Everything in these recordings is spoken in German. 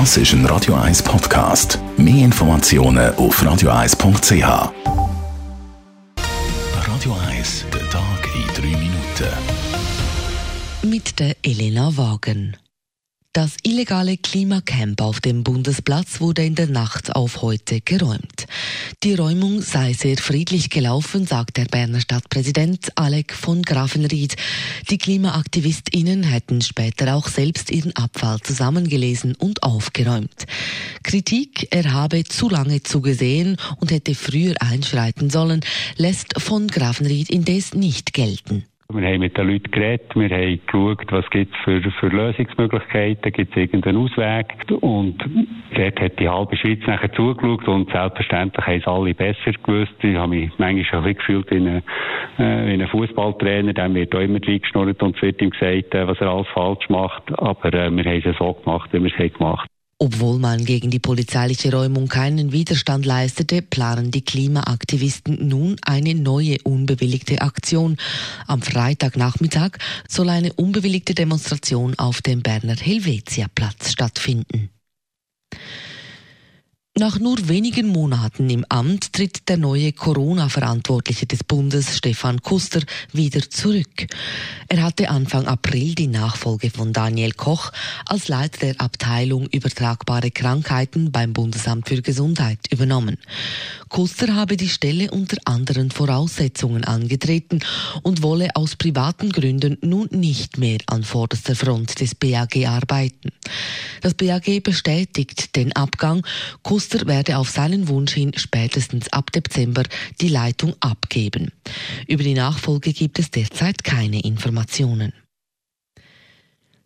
Das ist ein Radio 1 Podcast. Mehr Informationen auf radio1.ch. Radio 1, der Tag in drei Minuten. Mit der Elena Wagen. Das illegale Klimacamp auf dem Bundesplatz wurde in der Nacht auf heute geräumt. Die Räumung sei sehr friedlich gelaufen, sagt der Berner Stadtpräsident Alec von Grafenried. Die KlimaaktivistInnen hätten später auch selbst ihren Abfall zusammengelesen und aufgeräumt. Kritik, er habe zu lange zugesehen und hätte früher einschreiten sollen, lässt von Grafenried indes nicht gelten. Wir haben mit den Leuten geredet, wir haben geschaut, was gibt es für, für Lösungsmöglichkeiten, gibt es irgendeinen Ausweg. Und dort hat die halbe Schweiz nachher zugeschaut und selbstverständlich haben es alle besser gewusst. Ich habe mich manchmal auch gefühlt wie ein, äh, ein Fußballtrainer, dem wird auch immer reingeschnurrt und es wird ihm gesagt, äh, was er alles falsch macht. Aber äh, wir haben es so gemacht, wie wir es gemacht haben. Obwohl man gegen die polizeiliche Räumung keinen Widerstand leistete, planen die Klimaaktivisten nun eine neue unbewilligte Aktion. Am Freitagnachmittag soll eine unbewilligte Demonstration auf dem Berner Helvetia-Platz stattfinden. Nach nur wenigen Monaten im Amt tritt der neue Corona-Verantwortliche des Bundes, Stefan Kuster, wieder zurück. Er hatte Anfang April die Nachfolge von Daniel Koch als Leiter der Abteilung übertragbare Krankheiten beim Bundesamt für Gesundheit übernommen. Kuster habe die Stelle unter anderen Voraussetzungen angetreten und wolle aus privaten Gründen nun nicht mehr an vorderster Front des BAG arbeiten. Das BAG bestätigt den Abgang. Kuster werde auf seinen Wunsch hin spätestens ab Dezember die Leitung abgeben. Über die Nachfolge gibt es derzeit keine Informationen.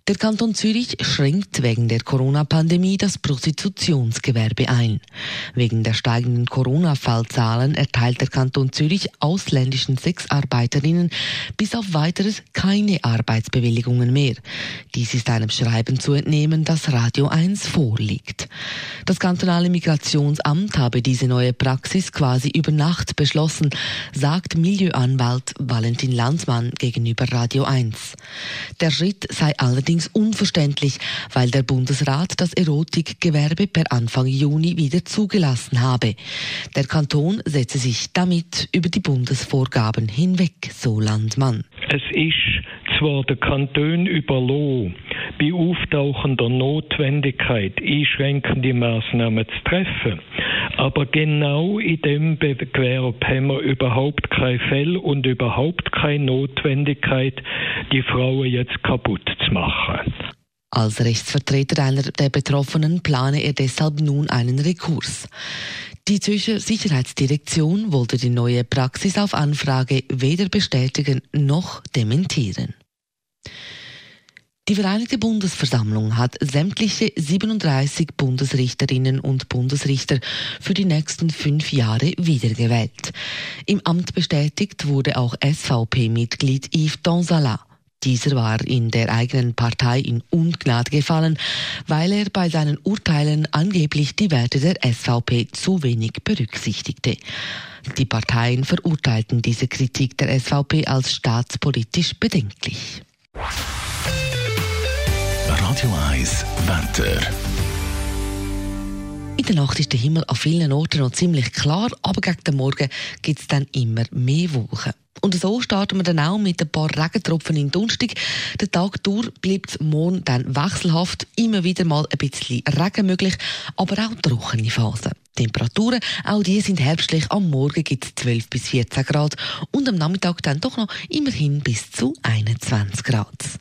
Der Kanton Zürich schränkt wegen der Corona-Pandemie das Prostitutionsgewerbe ein. Wegen der steigenden Corona-Fallzahlen erteilt der Kanton Zürich ausländischen Sexarbeiterinnen bis auf weiteres keine Arbeitsbewilligungen mehr. Dies ist einem Schreiben zu entnehmen, das Radio 1 vorliegt. Das kantonale Migrationsamt habe diese neue Praxis quasi über Nacht beschlossen, sagt Milieuanwalt Valentin Landsmann gegenüber Radio 1. Der Schritt sei allerdings allerdings unverständlich, weil der Bundesrat das Erotikgewerbe per Anfang Juni wieder zugelassen habe. Der Kanton setze sich damit über die Bundesvorgaben hinweg, so Landmann. Es ist zwar der Kanton überlassen, bei auftauchender Notwendigkeit einschränkende Maßnahmen zu treffen. Aber genau in dem Gewerbe haben wir überhaupt kein Fell und überhaupt keine Notwendigkeit, die Frauen jetzt kaputt zu machen. Als Rechtsvertreter einer der Betroffenen plane er deshalb nun einen Rekurs. Die Zürcher Sicherheitsdirektion wollte die neue Praxis auf Anfrage weder bestätigen noch dementieren. Die Vereinigte Bundesversammlung hat sämtliche 37 Bundesrichterinnen und Bundesrichter für die nächsten fünf Jahre wiedergewählt. Im Amt bestätigt wurde auch SVP-Mitglied Yves Donzala. Dieser war in der eigenen Partei in Ungnade gefallen, weil er bei seinen Urteilen angeblich die Werte der SVP zu wenig berücksichtigte. Die Parteien verurteilten diese Kritik der SVP als staatspolitisch bedenklich. Radio 1 Wetter. In der Nacht ist der Himmel an vielen Orten noch ziemlich klar, aber gegen den Morgen gibt es dann immer mehr Wolken. Und so starten wir dann auch mit ein paar Regentropfen in Dunstig. Der Tag durch bleibt morgen dann wechselhaft, immer wieder mal ein bisschen Regen möglich, aber auch trockene Phasen. Temperaturen, auch die sind herbstlich. Am Morgen gibt es 12 bis 14 Grad und am Nachmittag dann doch noch immerhin bis zu 21 Grad.